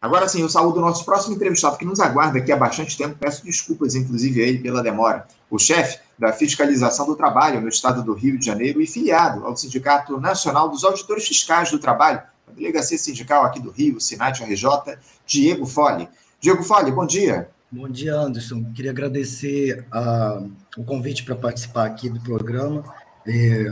Agora sim, eu saúdo o nosso próximo entrevistado que nos aguarda aqui há bastante tempo. Peço desculpas, inclusive, a ele pela demora. O chefe da Fiscalização do Trabalho no estado do Rio de Janeiro e filiado ao Sindicato Nacional dos Auditores Fiscais do Trabalho, a Delegacia Sindical aqui do Rio, Sinat RJ, Diego Fole. Diego Fole, bom dia. Bom dia, Anderson. Queria agradecer a, o convite para participar aqui do programa. É,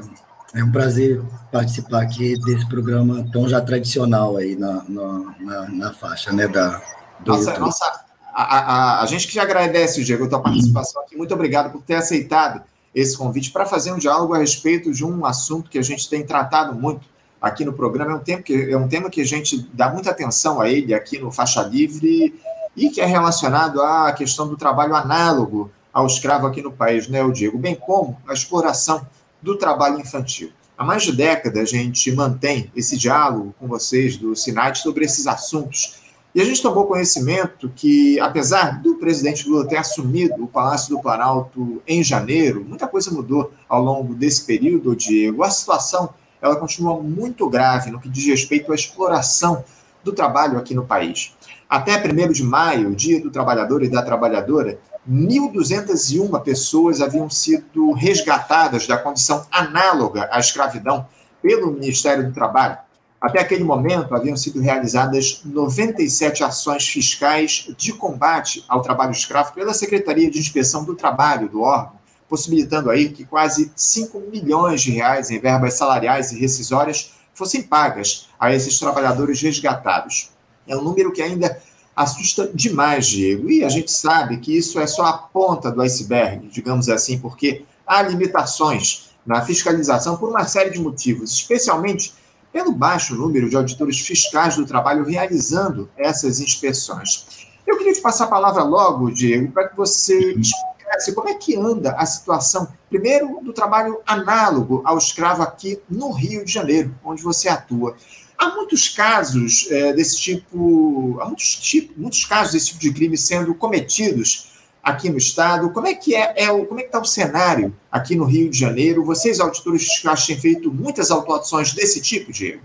é um prazer participar aqui desse programa tão já tradicional aí na, na, na, na faixa, né, da, do nossa, YouTube. Nossa, a, a, a gente que agradece, Diego, a tua participação aqui. Muito obrigado por ter aceitado esse convite para fazer um diálogo a respeito de um assunto que a gente tem tratado muito aqui no programa. É um, tempo que, é um tema que a gente dá muita atenção a ele aqui no Faixa Livre e que é relacionado à questão do trabalho análogo ao escravo aqui no país, né, Diego? Bem como a exploração do trabalho infantil. Há mais de década a gente mantém esse diálogo com vocês do SINAT sobre esses assuntos. E a gente tomou conhecimento que, apesar do presidente Lula ter assumido o Palácio do Planalto em janeiro, muita coisa mudou ao longo desse período, Diego. A situação ela continua muito grave no que diz respeito à exploração do trabalho aqui no país. Até 1 de maio, Dia do Trabalhador e da Trabalhadora, 1.201 pessoas haviam sido resgatadas da condição análoga à escravidão pelo Ministério do Trabalho. Até aquele momento, haviam sido realizadas 97 ações fiscais de combate ao trabalho escravo pela Secretaria de Inspeção do Trabalho do órgão, possibilitando aí que quase 5 milhões de reais em verbas salariais e rescisórias fossem pagas a esses trabalhadores resgatados. É um número que ainda assusta demais, Diego. E a gente sabe que isso é só a ponta do iceberg, digamos assim, porque há limitações na fiscalização por uma série de motivos, especialmente pelo baixo número de auditores fiscais do trabalho realizando essas inspeções. Eu queria te passar a palavra logo, Diego, para que você explicasse como é que anda a situação, primeiro, do trabalho análogo ao escravo aqui no Rio de Janeiro, onde você atua. Há muitos casos é, desse tipo, há muitos, tipo, muitos casos desse tipo de crime sendo cometidos aqui no estado. Como é que é, é como é que está o cenário aqui no Rio de Janeiro? Vocês, auditores fiscais, têm feito muitas autuações desse tipo, Diego?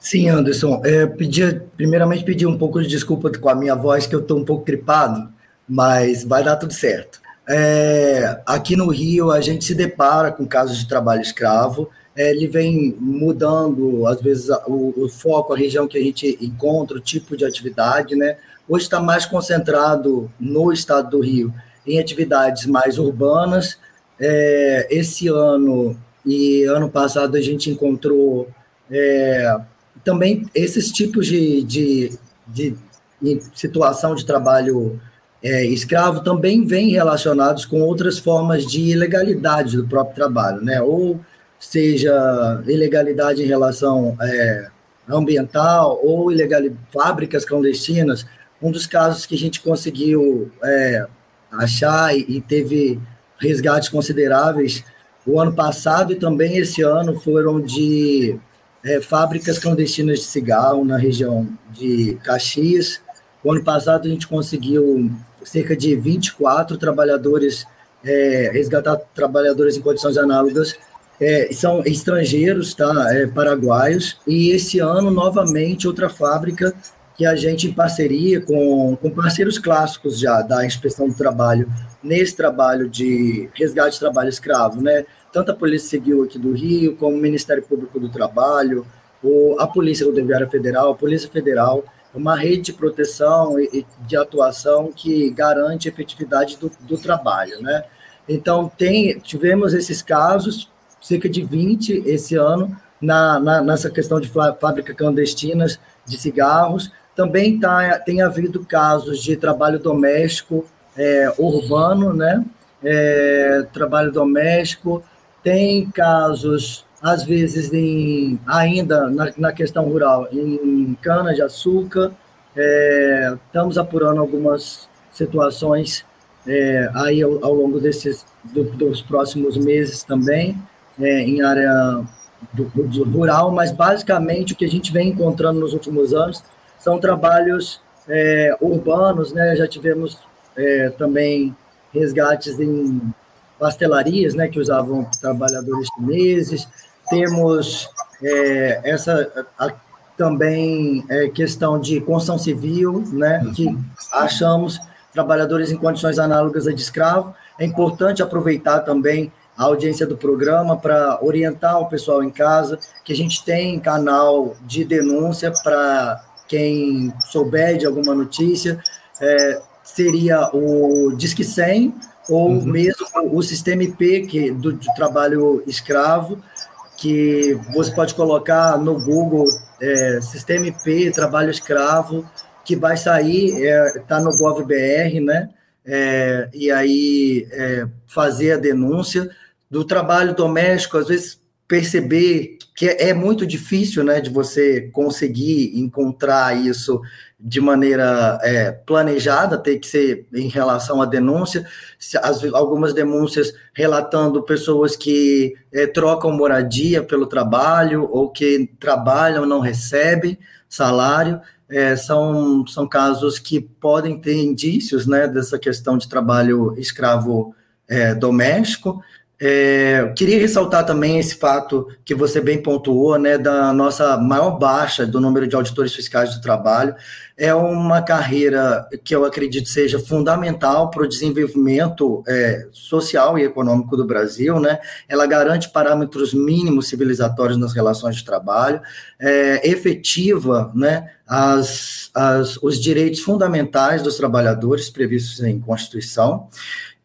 Sim, Anderson. É, pedir, primeiramente, pedir um pouco de desculpa com a minha voz, que eu estou um pouco gripado, mas vai dar tudo certo. É, aqui no Rio, a gente se depara com casos de trabalho escravo ele vem mudando, às vezes, o, o, foco, a região que a gente encontra, o tipo de atividade, né? Hoje está mais concentrado no estado do Rio em atividades mais urbanas. É, esse ano e ano passado a gente encontrou é, também esses tipos de, de, de, de situação de trabalho é, escravo também vêm relacionados com outras formas de ilegalidade do próprio trabalho, né? Ou seja ilegalidade em relação é, ambiental ou ilegalidade, fábricas clandestinas, um dos casos que a gente conseguiu é, achar e, e teve resgates consideráveis o ano passado e também esse ano foram de é, fábricas clandestinas de cigarro na região de Caxias. O ano passado a gente conseguiu cerca de 24 trabalhadores, é, resgatar trabalhadores em condições análogas é, são estrangeiros, tá? É, paraguaios, e esse ano, novamente, outra fábrica que a gente, em parceria com, com parceiros clássicos já da inspeção do trabalho, nesse trabalho de resgate de trabalho escravo, né? Tanto a Polícia Civil aqui do Rio, como o Ministério Público do Trabalho, ou a Polícia Rodoviária Federal, a Polícia Federal, é uma rede de proteção e de atuação que garante a efetividade do, do trabalho, né? Então, tem, tivemos esses casos, cerca de 20 esse ano na, na nessa questão de fábrica clandestinas de cigarros. Também tá, tem havido casos de trabalho doméstico é, urbano, né? É, trabalho doméstico. Tem casos, às vezes, em, ainda na, na questão rural, em cana-de-açúcar. É, estamos apurando algumas situações é, aí ao, ao longo desses do, dos próximos meses também é, em área do, do, rural, mas basicamente o que a gente vem encontrando nos últimos anos são trabalhos é, urbanos, né? Já tivemos é, também resgates em pastelarias, né, que usavam trabalhadores chineses. Temos é, essa a, também é, questão de construção civil, né, que achamos trabalhadores em condições análogas a de escravo. É importante aproveitar também a audiência do programa para orientar o pessoal em casa que a gente tem canal de denúncia para quem souber de alguma notícia. É, seria o Disque 100 ou uhum. mesmo o sistema IP que, do, do, trabalho escravo, que você pode colocar no Google é, sistema IP, trabalho escravo, que vai sair, está é, tá no GovBR, né? É, e aí é, fazer a denúncia. Do trabalho doméstico, às vezes perceber que é, é muito difícil, né, de você conseguir encontrar isso de maneira é, planejada, ter que ser em relação à denúncia, as, algumas denúncias relatando pessoas que é, trocam moradia pelo trabalho ou que trabalham não recebem salário, é, são, são casos que podem ter indícios né, dessa questão de trabalho escravo é, doméstico, é, queria ressaltar também esse fato que você bem pontuou, né, da nossa maior baixa do número de auditores fiscais do trabalho. É uma carreira que eu acredito seja fundamental para o desenvolvimento é, social e econômico do Brasil, né? Ela garante parâmetros mínimos civilizatórios nas relações de trabalho, é, efetiva, né, as, as, os direitos fundamentais dos trabalhadores previstos em Constituição.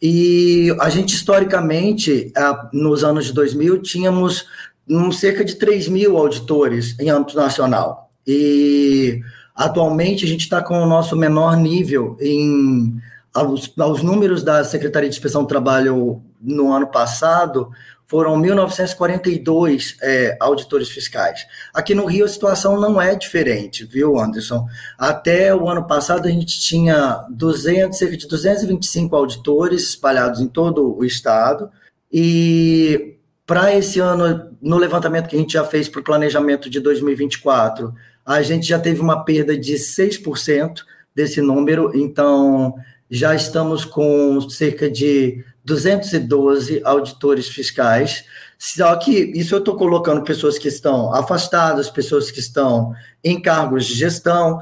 E a gente, historicamente, nos anos de 2000, tínhamos um, cerca de 3 mil auditores em âmbito nacional. E atualmente a gente está com o nosso menor nível em. Aos, aos números da Secretaria de Inspeção do Trabalho no ano passado, foram 1.942 é, auditores fiscais. Aqui no Rio a situação não é diferente, viu, Anderson? Até o ano passado a gente tinha 200, cerca de 225 auditores espalhados em todo o estado, e para esse ano, no levantamento que a gente já fez para o planejamento de 2024, a gente já teve uma perda de 6% desse número, então já estamos com cerca de 212 auditores fiscais. Só que isso eu estou colocando pessoas que estão afastadas, pessoas que estão em cargos de gestão,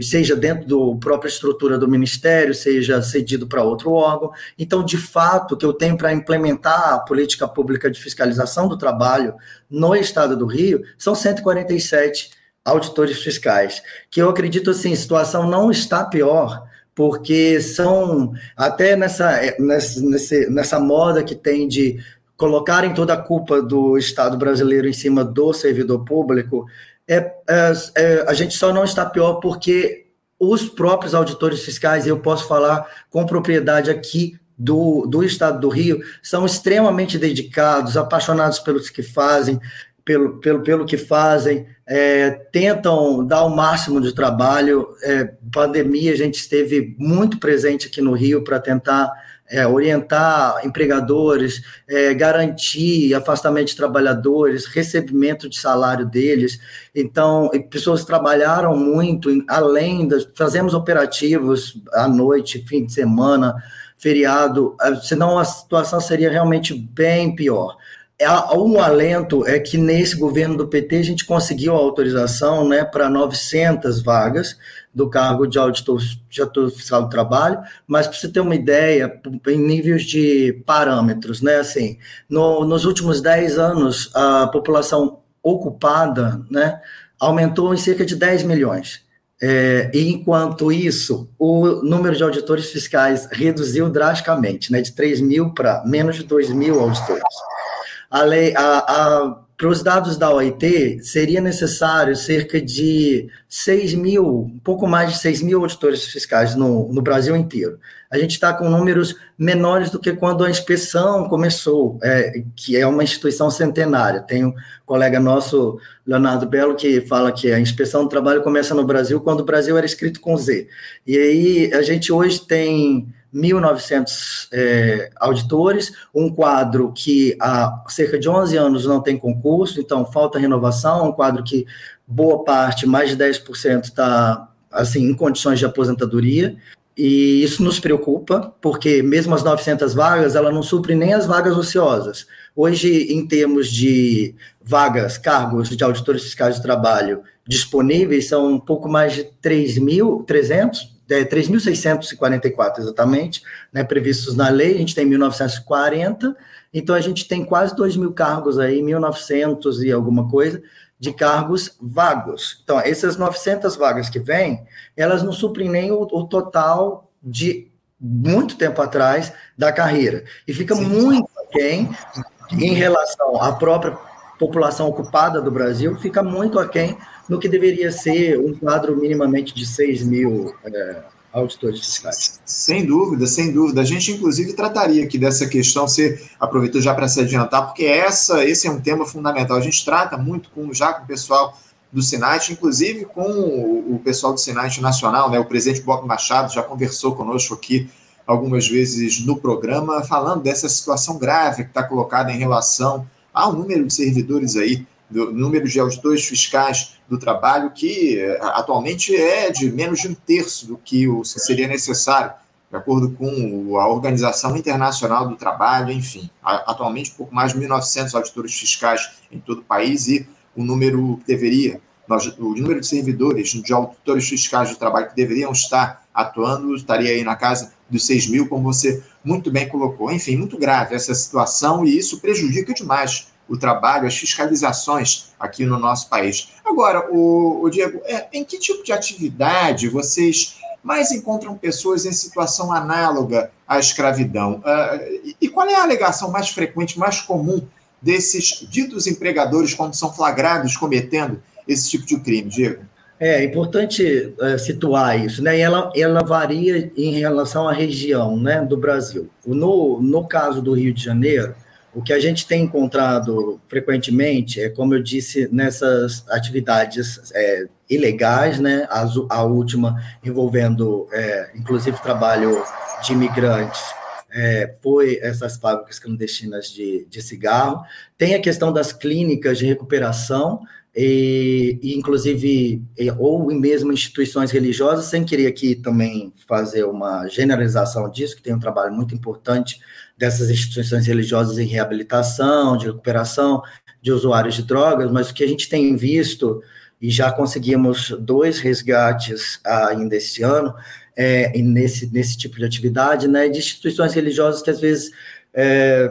seja dentro da própria estrutura do ministério, seja cedido para outro órgão. Então, de fato, o que eu tenho para implementar a política pública de fiscalização do trabalho no estado do Rio são 147 auditores fiscais, que eu acredito assim, a situação não está pior porque são até nessa, nessa, nessa moda que tem de colocarem toda a culpa do Estado brasileiro em cima do servidor público, é, é, é, a gente só não está pior porque os próprios auditores fiscais, eu posso falar com propriedade aqui do, do Estado do Rio, são extremamente dedicados, apaixonados pelos que fazem, pelo, pelo, pelo que fazem, é, tentam dar o máximo de trabalho. É, pandemia, a gente esteve muito presente aqui no Rio para tentar é, orientar empregadores, é, garantir afastamento de trabalhadores, recebimento de salário deles. Então, pessoas trabalharam muito, além das. Fazemos operativos à noite, fim de semana, feriado, senão a situação seria realmente bem pior. É, um alento é que nesse governo do PT a gente conseguiu a autorização né, para 900 vagas do cargo de auditor, de auditor fiscal do trabalho, mas para você ter uma ideia, em níveis de parâmetros, né, assim, no, nos últimos 10 anos, a população ocupada né, aumentou em cerca de 10 milhões. É, e enquanto isso, o número de auditores fiscais reduziu drasticamente, né, de 3 mil para menos de 2 mil auditores a lei, a, a, para os dados da OIT, seria necessário cerca de 6 mil, um pouco mais de 6 mil auditores fiscais no, no Brasil inteiro. A gente está com números menores do que quando a inspeção começou, é, que é uma instituição centenária. Tem um colega nosso, Leonardo Belo, que fala que a inspeção do trabalho começa no Brasil quando o Brasil era escrito com Z. E aí a gente hoje tem 1.900 é, auditores, um quadro que há cerca de 11 anos não tem concurso, então falta renovação, um quadro que boa parte, mais de 10%, está assim, em condições de aposentadoria, e isso nos preocupa, porque mesmo as 900 vagas, ela não supre nem as vagas ociosas. Hoje, em termos de vagas, cargos de auditores fiscais de trabalho disponíveis são um pouco mais de 3.300, é, 3.644 exatamente, né, previstos na lei, a gente tem 1.940, então a gente tem quase 2 mil cargos aí, 1.900 e alguma coisa, de cargos vagos. Então, essas 900 vagas que vêm, elas não suprem nem o, o total de muito tempo atrás da carreira. E fica Sim. muito aquém em relação à própria população ocupada do Brasil, fica muito aquém no que deveria ser um quadro minimamente de 6 mil é, auditores fiscais. Sem dúvida, sem dúvida. A gente, inclusive, trataria aqui dessa questão, você aproveitou já para se adiantar, porque essa, esse é um tema fundamental. A gente trata muito com, já com o pessoal do Sinat, inclusive com o, pessoal do Sinat Nacional, né? o presidente Bob Machado já conversou conosco aqui algumas vezes no programa, falando dessa situação grave que está colocada em relação ao número de servidores aí do número de auditores fiscais do trabalho, que eh, atualmente é de menos de um terço do que seria necessário, de acordo com a Organização Internacional do Trabalho, enfim. Atualmente, um pouco mais de 1.900 auditores fiscais em todo o país e o número que deveria, o número de servidores, de auditores fiscais do trabalho que deveriam estar atuando, estaria aí na casa dos 6 mil, como você muito bem colocou. Enfim, muito grave essa situação e isso prejudica demais o trabalho, as fiscalizações aqui no nosso país. Agora, o, o Diego, é, em que tipo de atividade vocês mais encontram pessoas em situação análoga à escravidão? Uh, e, e qual é a alegação mais frequente, mais comum desses ditos empregadores quando são flagrados cometendo esse tipo de crime, Diego? É importante é, situar isso, né? E ela, ela varia em relação à região né, do Brasil. No, no caso do Rio de Janeiro, o que a gente tem encontrado frequentemente é, como eu disse, nessas atividades é, ilegais, né? A, a última envolvendo, é, inclusive, trabalho de imigrantes, é, foi essas fábricas clandestinas de, de cigarro. Tem a questão das clínicas de recuperação, e, e, inclusive, ou mesmo instituições religiosas, sem querer aqui também fazer uma generalização disso, que tem um trabalho muito importante dessas instituições religiosas em reabilitação, de recuperação de usuários de drogas, mas o que a gente tem visto, e já conseguimos dois resgates ainda este ano, é, nesse, nesse tipo de atividade, né, de instituições religiosas que às vezes é,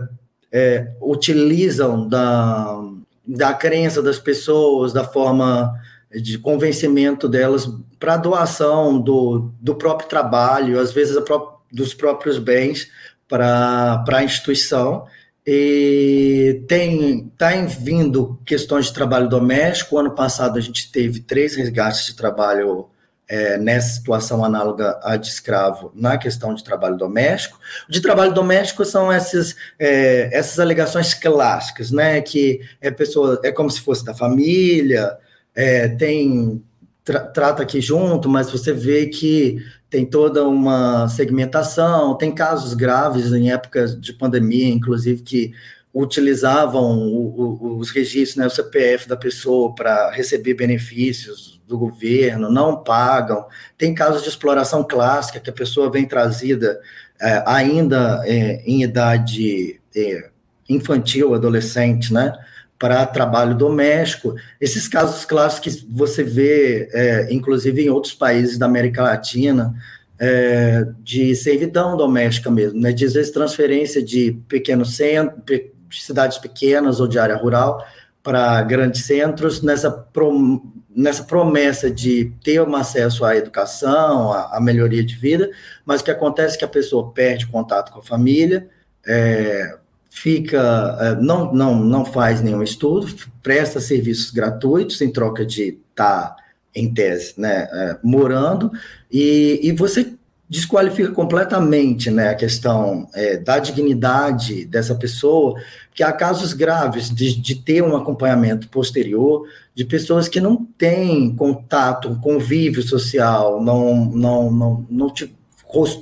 é, utilizam da, da crença das pessoas, da forma de convencimento delas para doação do, do próprio trabalho, às vezes pró dos próprios bens, para a instituição. E tem tá vindo questões de trabalho doméstico. Ano passado a gente teve três resgates de trabalho é, nessa situação análoga à de escravo na questão de trabalho doméstico. De trabalho doméstico são essas, é, essas alegações clássicas, né? Que é pessoa é como se fosse da família, é, tem tra, trata aqui junto, mas você vê que tem toda uma segmentação, tem casos graves em épocas de pandemia, inclusive, que utilizavam o, o, os registros, né, o CPF da pessoa para receber benefícios do governo, não pagam. Tem casos de exploração clássica, que a pessoa vem trazida é, ainda é, em idade é, infantil, adolescente, né? para trabalho doméstico. Esses casos clássicos que você vê, é, inclusive em outros países da América Latina, é, de servidão doméstica mesmo, né? de às vezes transferência de pequenos centros, de cidades pequenas ou de área rural para grandes centros, nessa, prom nessa promessa de ter um acesso à educação, à, à melhoria de vida, mas o que acontece é que a pessoa perde contato com a família, é, fica, é, não, não, não faz nenhum estudo, presta serviços gratuitos em troca de estar, tá, em tese, né, é, morando, e, e você desqualifica completamente né, a questão é, da dignidade dessa pessoa, que há casos graves de, de ter um acompanhamento posterior de pessoas que não têm contato, convívio social, não, não, não, não,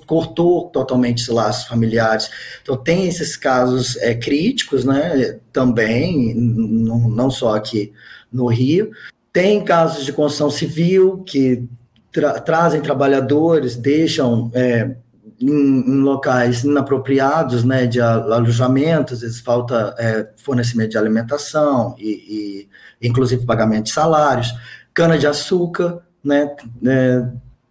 cortou totalmente os laços familiares. Então, tem esses casos é, críticos, né, também, não só aqui no Rio. Tem casos de construção civil que tra trazem trabalhadores, deixam é, em, em, locais inapropriados né, de alojamento, às vezes falta é, fornecimento de alimentação e, e, inclusive, pagamento de salários. cana-de-açúcar, né? É,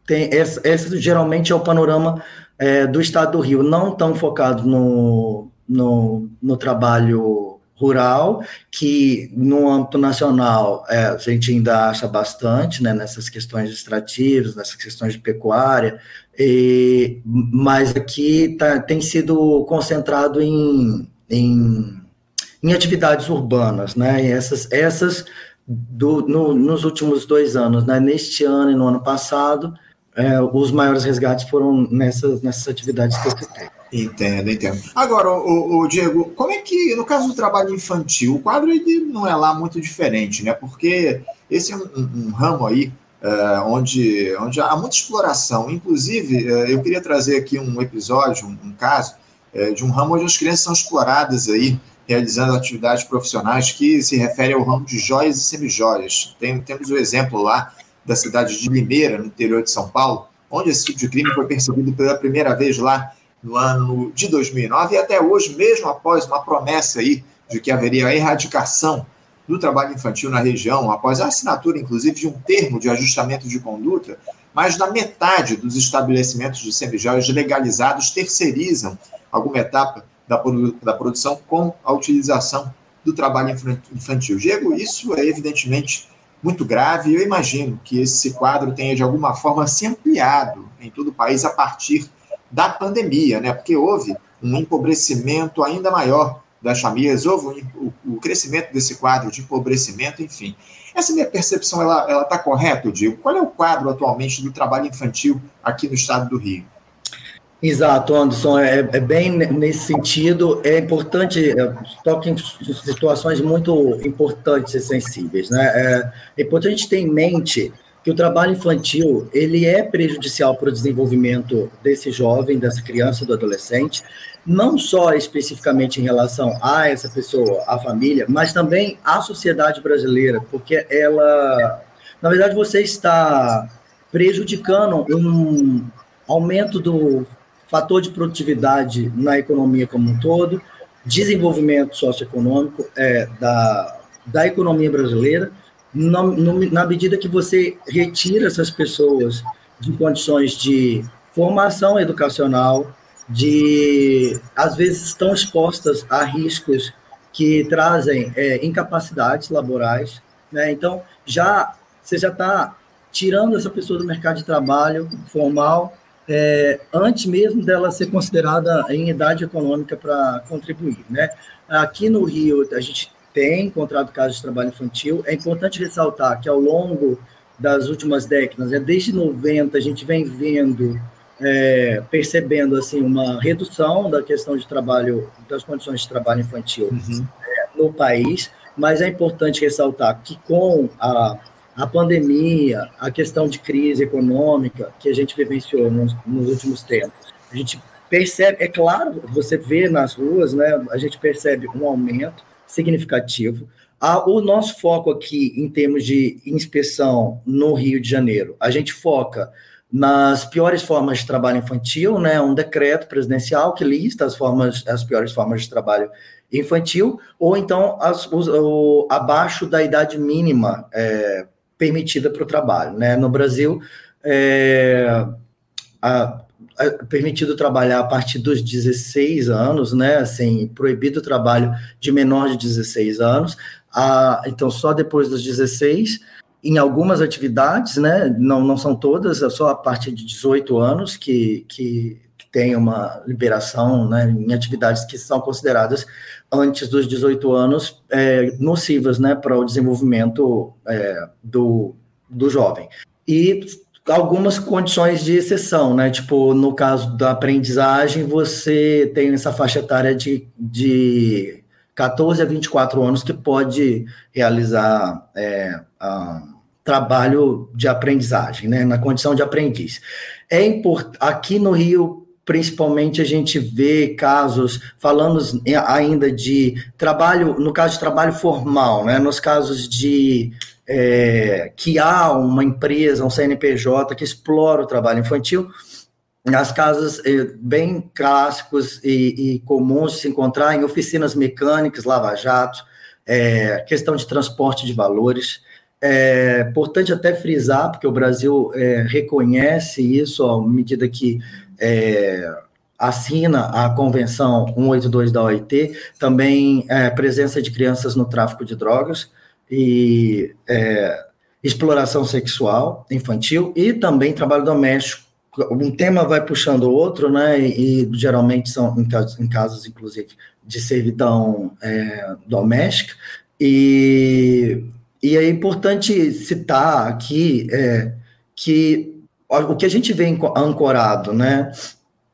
tem, esse, geralmente é o panorama é, do estado do Rio, não tão focado no, no, no trabalho rural, que no âmbito nacional é, a gente ainda acha bastante né, nessas questões extrativas, nessas questões de pecuária, e, mas aqui tá, tem sido concentrado em, em, em atividades urbanas, né? E essas, essas do, no, nos últimos dois anos, né? Neste ano e no ano passado, é, os maiores resgates foram nessas, nessas atividades que eu citei. Entendo, entendo. Agora, o, o, Diego, como é que, no caso do trabalho infantil, o quadro ele não é lá muito diferente, né? Porque esse é um, um ramo aí uh, onde, onde há muita exploração. Inclusive, uh, eu queria trazer aqui um episódio, um, um caso, uh, de um ramo onde as crianças são exploradas aí, realizando atividades profissionais que se refere ao ramo de joias e semijoias. Tem, temos o exemplo lá da cidade de Limeira, no interior de São Paulo, onde esse tipo de crime foi percebido pela primeira vez lá no ano de 2009 e até hoje, mesmo após uma promessa aí de que haveria a erradicação do trabalho infantil na região, após a assinatura, inclusive, de um termo de ajustamento de conduta, mais da metade dos estabelecimentos de semijóias legalizados terceirizam alguma etapa da, da produção com a utilização do trabalho infantil. Diego, isso é evidentemente muito grave e eu imagino que esse quadro tenha de alguma forma se ampliado em todo o país a partir da pandemia, né? Porque houve um empobrecimento ainda maior das famílias, houve o, o crescimento desse quadro de empobrecimento, enfim. Essa minha percepção, ela está correta, eu digo? Qual é o quadro atualmente do trabalho infantil aqui no estado do Rio? Exato, Anderson, é, é bem nesse sentido, é importante, é, toca em situações muito importantes e sensíveis, né? É, é importante a gente ter em mente que o trabalho infantil ele é prejudicial para o desenvolvimento desse jovem, dessa criança, do adolescente, não só especificamente em relação a essa pessoa, a família, mas também à sociedade brasileira, porque ela, na verdade, você está prejudicando um aumento do fator de produtividade na economia como um todo, desenvolvimento socioeconômico é, da, da economia brasileira, na, na medida que você retira essas pessoas de condições de formação educacional, de às vezes estão expostas a riscos que trazem é, incapacidades laborais, né? Então já você já está tirando essa pessoa do mercado de trabalho formal é, antes mesmo dela ser considerada em idade econômica para contribuir, né? Aqui no Rio a gente tem encontrado casos de trabalho infantil. É importante ressaltar que ao longo das últimas décadas, né, desde 90, a gente vem vendo, é, percebendo assim uma redução da questão de trabalho, das condições de trabalho infantil uhum. é, no país, mas é importante ressaltar que com a, a pandemia, a questão de crise econômica que a gente vivenciou nos, nos últimos tempos, a gente percebe, é claro, você vê nas ruas, né, a gente percebe um aumento, significativo. o nosso foco aqui, em termos de inspeção no Rio de Janeiro, a gente foca nas piores formas de trabalho infantil, né, um decreto presidencial que lista as formas, as piores formas de trabalho infantil, ou então as, os, o, abaixo da idade mínima é, permitida para o trabalho. Né? No Brasil, é, a, permitido trabalhar a partir dos 16 anos, né? Assim, proibido o trabalho de menor de 16 anos. Ah, então, só depois dos 16, em algumas atividades, né? Não, não são todas, é só a partir de 18 anos que, que, que tem uma liberação né, em atividades que são consideradas antes dos 18 anos é, nocivas né, para o desenvolvimento é, do, do jovem. E algumas condições de exceção, né? Tipo, no caso da aprendizagem, você tem essa faixa etária de, de 14 a 24 anos que pode realizar é, trabalho de aprendizagem, né? Na condição de aprendiz. É import... Aqui no Rio, principalmente, a gente vê casos, falando ainda de trabalho, no caso de trabalho formal, né? Nos casos de é, que há uma empresa, um CNPJ que explora o trabalho infantil, nas casas é, bem clássicos e, e, comuns de se encontrar em oficinas mecânicas, lava-jato, é, questão de transporte de valores, é importante até frisar, porque o Brasil é, reconhece isso à medida que é, assina a Convenção 182 da OIT, também é, presença de crianças no tráfico de drogas e é, exploração sexual infantil e também trabalho doméstico. Um tema vai puxando o outro, né? E, e geralmente são em casos, em casos, inclusive, de servidão é, doméstica. E e é importante citar aqui é, que o que a gente vê ancorado, né?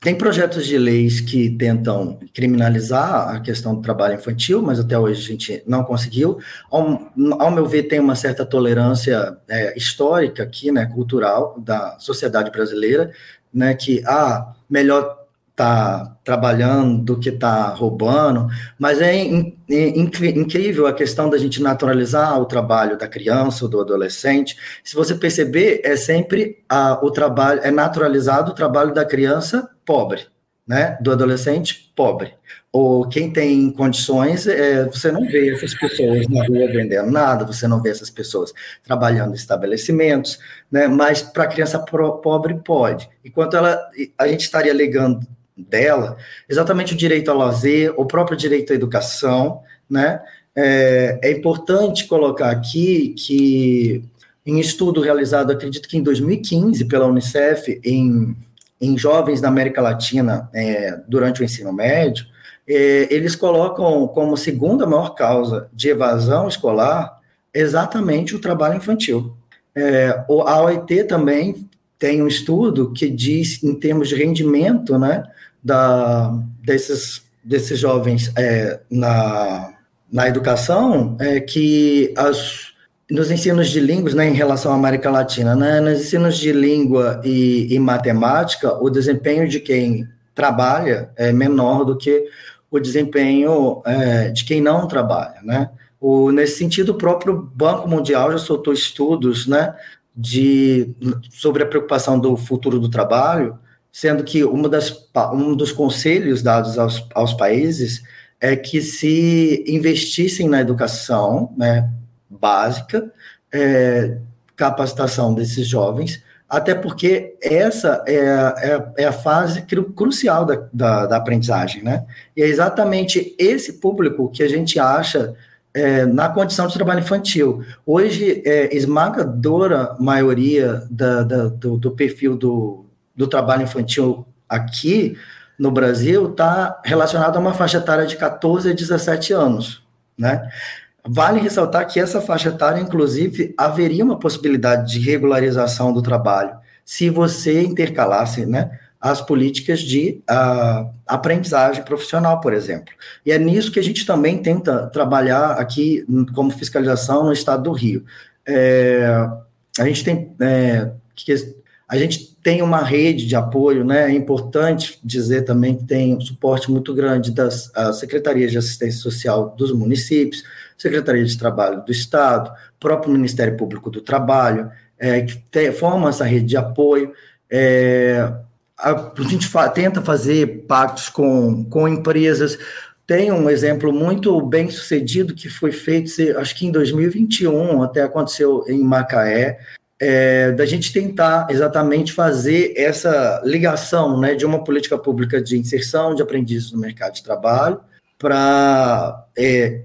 Tem projetos de leis que tentam criminalizar a questão do trabalho infantil, mas até hoje a gente não conseguiu. Ao, ao meu ver, tem uma certa tolerância é, histórica aqui, né, cultural da sociedade brasileira, né, que ah, melhor tá trabalhando do que tá roubando, mas é in, in, incrível a questão da gente naturalizar o trabalho da criança ou do adolescente. Se você perceber, é sempre a, o trabalho, é naturalizado o trabalho da criança pobre, né? Do adolescente pobre. Ou quem tem condições, é, você não vê essas pessoas na rua vendendo nada, você não vê essas pessoas trabalhando em estabelecimentos, né? Mas para criança pobre pode. Enquanto ela, a gente estaria ligando dela, exatamente o direito ao lazer, o próprio direito à educação, né? É, é importante colocar aqui que em estudo realizado, acredito que em 2015 pela Unicef, em, em jovens da América Latina é, durante o ensino médio, é, eles colocam como segunda maior causa de evasão escolar exatamente o trabalho infantil. É, a OIT também tem um estudo que diz, em termos de rendimento, né, da, desses, desses jovens é, na, na educação é que as, nos ensinos de línguas, né, em relação à América Latina, né, nos ensinos de língua e, e matemática, o desempenho de quem trabalha é menor do que o desempenho é, de quem não trabalha, né? O, nesse sentido, o próprio Banco Mundial já soltou estudos, né, de, sobre a preocupação do futuro do trabalho, sendo que uma das, um dos conselhos dados aos, aos países é que se investissem na educação né, básica, é, capacitação desses jovens, até porque essa é, é, é a fase cru, crucial da, da, da, aprendizagem, né? E é exatamente esse público que a gente acha é, na condição de trabalho infantil. Hoje, é, esmagadora maioria da, da, do, do perfil do, do trabalho infantil aqui no Brasil está relacionado a uma faixa etária de 14 a 17 anos, né? Vale ressaltar que essa faixa etária, inclusive, haveria uma possibilidade de regularização do trabalho se você intercalasse, né, as políticas de uh, aprendizagem profissional, por exemplo. E é nisso que a gente também tenta trabalhar aqui como fiscalização no estado do Rio. É, a gente tem é, que a gente tem uma rede de apoio, né? É importante dizer também que tem um suporte muito grande das secretarias de assistência social dos municípios, Secretaria de Trabalho do Estado, próprio Ministério Público do Trabalho, é, que tem, forma essa rede de apoio. É, a, a gente fa tenta fazer pactos com, com empresas. Tem um exemplo muito bem sucedido que foi feito, acho que em 2021, até aconteceu em Macaé, é, da gente tentar exatamente fazer essa ligação né, de uma política pública de inserção de aprendizes no mercado de trabalho para é,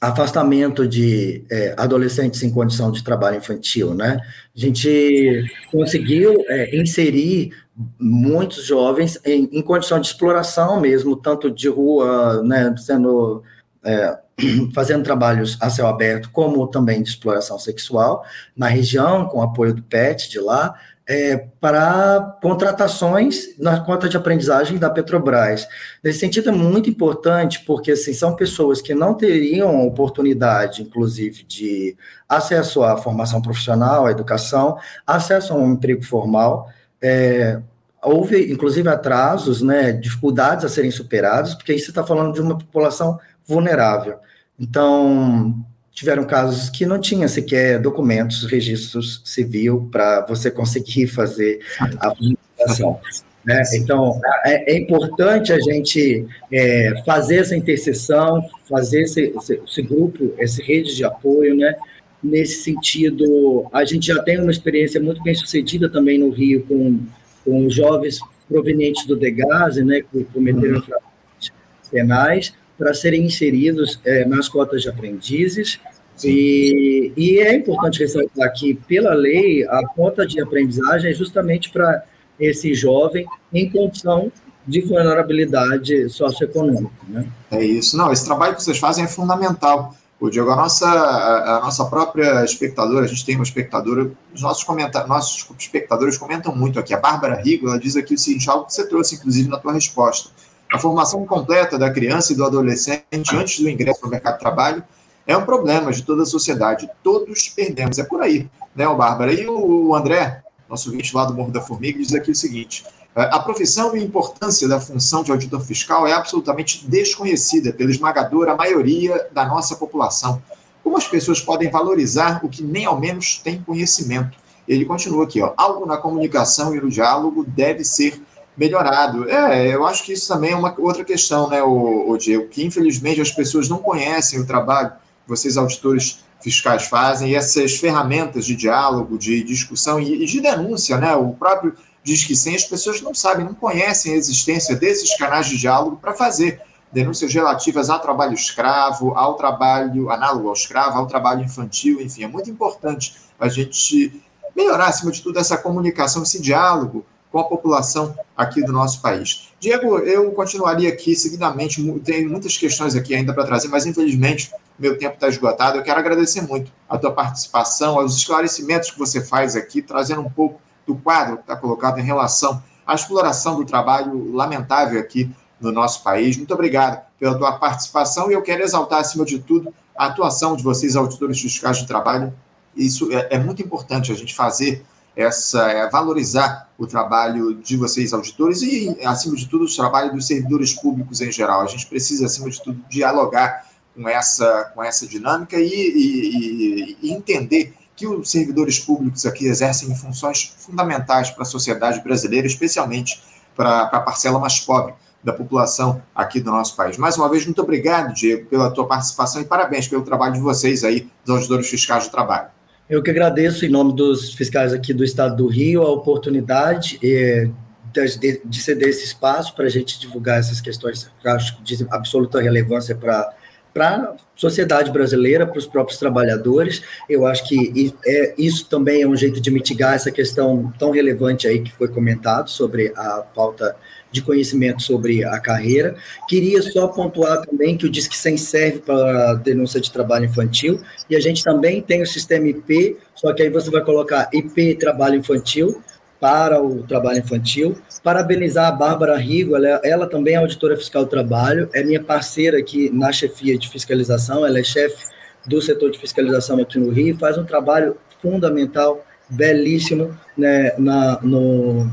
afastamento de é, adolescentes em condição de trabalho infantil. Né? A gente conseguiu é, inserir muitos jovens em, em, condição de exploração mesmo, tanto de rua, né, sendo é, fazendo trabalhos a céu aberto, como também de exploração sexual na região, com apoio do PET de lá, é, para contratações na conta de aprendizagem da Petrobras. Nesse sentido, é muito importante, porque assim, são pessoas que não teriam oportunidade, inclusive, de acesso à formação profissional, à educação, acesso a um emprego formal. É, houve, inclusive, atrasos, né, dificuldades a serem superadas, porque aí você está falando de uma população vulnerável. Então, tiveram casos que não tinha sequer documentos, registros civil para você conseguir fazer a fundação. Né? Então, é, é, importante a gente é, fazer essa interseção, fazer esse, esse, esse, grupo, essa rede de apoio, né? nesse sentido, a gente já tem uma experiência muito bem sucedida também no Rio com, com jovens provenientes do Degase, né, que cometeram uhum. penais, para serem inseridos é, nas cotas de aprendizes. E, e, é importante ressaltar que, pela lei, a cota de aprendizagem é justamente para esse jovem em condição de vulnerabilidade socioeconômica. Né? É isso. Não, esse trabalho que vocês fazem é fundamental. O Diego, a nossa, a, nossa própria espectadora, a gente tem uma espectadora, os nossos, comentar, nossos espectadores comentam muito aqui. A Bárbara Rigo, ela diz aqui o seguinte, algo que você trouxe, inclusive, na tua resposta. A formação completa da criança e do adolescente antes do ingresso no mercado de trabalho é um problema de toda a sociedade. Todos perdemos. É por aí, né, Bárbara? E o André, nosso ouvinte lá do Morro da Formiga, diz aqui o seguinte: é, a profissão e a importância da função de auditor fiscal é absolutamente desconhecida pela esmagadora maioria da nossa população. Como as pessoas podem valorizar o que nem ao menos tem conhecimento? Ele continua aqui, ó, algo na comunicação e no diálogo deve ser melhorado. É, eu acho que isso também é uma outra questão, né, o, o Diego, que infelizmente as pessoas não conhecem o trabalho que vocês auditores fiscais fazem e essas ferramentas de diálogo, de discussão e, e de denúncia, né, o próprio diz que sim, as pessoas não sabem, não conhecem a existência desses canais de diálogo para fazer denúncias relativas ao trabalho escravo, ao trabalho análogo ao escravo, ao trabalho infantil, enfim, é muito importante a gente melhorar, acima de tudo, essa comunicação, esse diálogo com a população aqui do nosso país. Diego, eu continuaria aqui seguidamente, tem muitas questões aqui ainda para trazer, mas infelizmente meu tempo está esgotado. Eu quero agradecer muito a tua participação, aos esclarecimentos que você faz aqui, trazendo um pouco do quadro que está colocado em relação à exploração do trabalho lamentável aqui no nosso país. Muito obrigado pela tua participação e eu quero exaltar, acima de tudo, a atuação de vocês, auditores fiscais de trabalho. Isso é, é muito importante a gente fazer essa é, valorizar o trabalho de vocês auditores e acima de tudo o trabalho dos servidores públicos em geral. A gente precisa acima de tudo dialogar com essa com essa dinâmica e, e, e entender que os servidores públicos aqui exercem funções fundamentais para a sociedade brasileira, especialmente para a parcela mais pobre da população aqui do nosso país. Mais uma vez, muito obrigado, Diego, pela tua participação e parabéns pelo trabalho de vocês aí, dos auditores fiscais de trabalho. Eu que agradeço, em nome dos fiscais aqui do Estado do Rio, a oportunidade eh, de, de ceder esse espaço para a gente divulgar essas questões que acho de absoluta relevância para para a sociedade brasileira, para os próprios trabalhadores. Eu acho que é, isso também é um jeito de mitigar essa questão tão relevante aí que foi comentado sobre a falta de conhecimento sobre a carreira. Queria só pontuar também que o Disque 100 serve para denúncia de trabalho infantil e a gente também tem o sistema IP, só que aí você vai colocar IP trabalho infantil para o trabalho infantil. Parabenizar a Bárbara Rigo, ela, ela, também é auditora fiscal do trabalho, é minha parceira aqui na chefia de fiscalização, ela é chefe do setor de fiscalização aqui no Rio, faz um trabalho fundamental, belíssimo, né, na, no,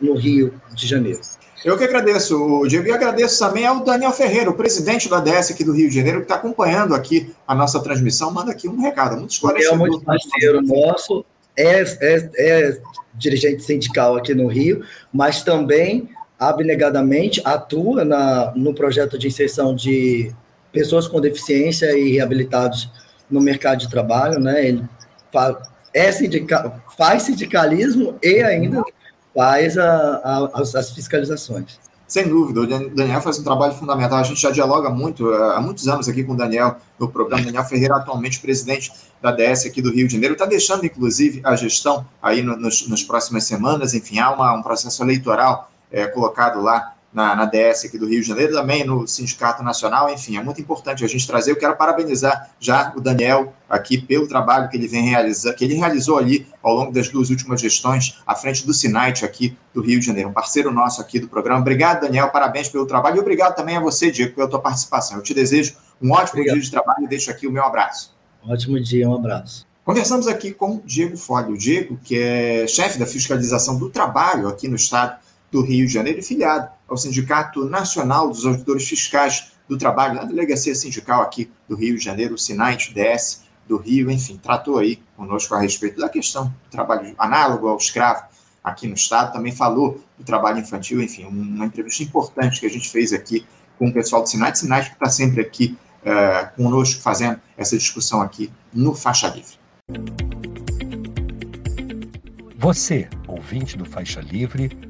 no Rio de Janeiro. Eu que agradeço, Diego, e agradeço também ao Daniel Ferreira, o presidente do ADS aqui do Rio de Janeiro, que está acompanhando aqui a nossa transmissão. Manda aqui um recado, muito esclarecedor. É muito parceiro nosso, é, é, é dirigente sindical aqui no Rio, mas também abnegadamente atua na, no projeto de inserção de pessoas com deficiência e reabilitados no mercado de trabalho, né? Ele faz, é sindical, faz sindicalismo e ainda faz a, a, as, as fiscalizações. Sem dúvida, o Daniel faz um trabalho fundamental. A gente já dialoga muito, eh, há muitos anos aqui com o Daniel no programa. Daniel Ferreira, atualmente presidente da DS aqui do Rio de Janeiro, está deixando, inclusive, a gestão aí no, nos, nas próximas semanas. Enfim, há uma, um processo eleitoral é, colocado lá na, na DS aqui do Rio de Janeiro, também no Sindicato Nacional, enfim, é muito importante a gente trazer. Eu quero parabenizar já o Daniel aqui pelo trabalho que ele vem realizando, que ele realizou ali ao longo das duas últimas gestões à frente do Sinait aqui do Rio de Janeiro, um parceiro nosso aqui do programa. Obrigado, Daniel, parabéns pelo trabalho e obrigado também a você, Diego, pela tua participação. Eu te desejo um ótimo obrigado. dia de trabalho e deixo aqui o meu abraço. Ótimo dia, um abraço. Conversamos aqui com Diego Folli, o Diego, que é chefe da fiscalização do trabalho aqui no estado do Rio de Janeiro e filiado ao Sindicato Nacional dos Auditores Fiscais do Trabalho, na delegacia sindical aqui do Rio de Janeiro, o SINAIT DS do Rio, enfim, tratou aí conosco a respeito da questão do trabalho análogo ao escravo aqui no Estado, também falou do trabalho infantil, enfim, uma entrevista importante que a gente fez aqui com o pessoal do SINAIT, SINAIT que está sempre aqui uh, conosco fazendo essa discussão aqui no Faixa Livre. Você, ouvinte do Faixa Livre,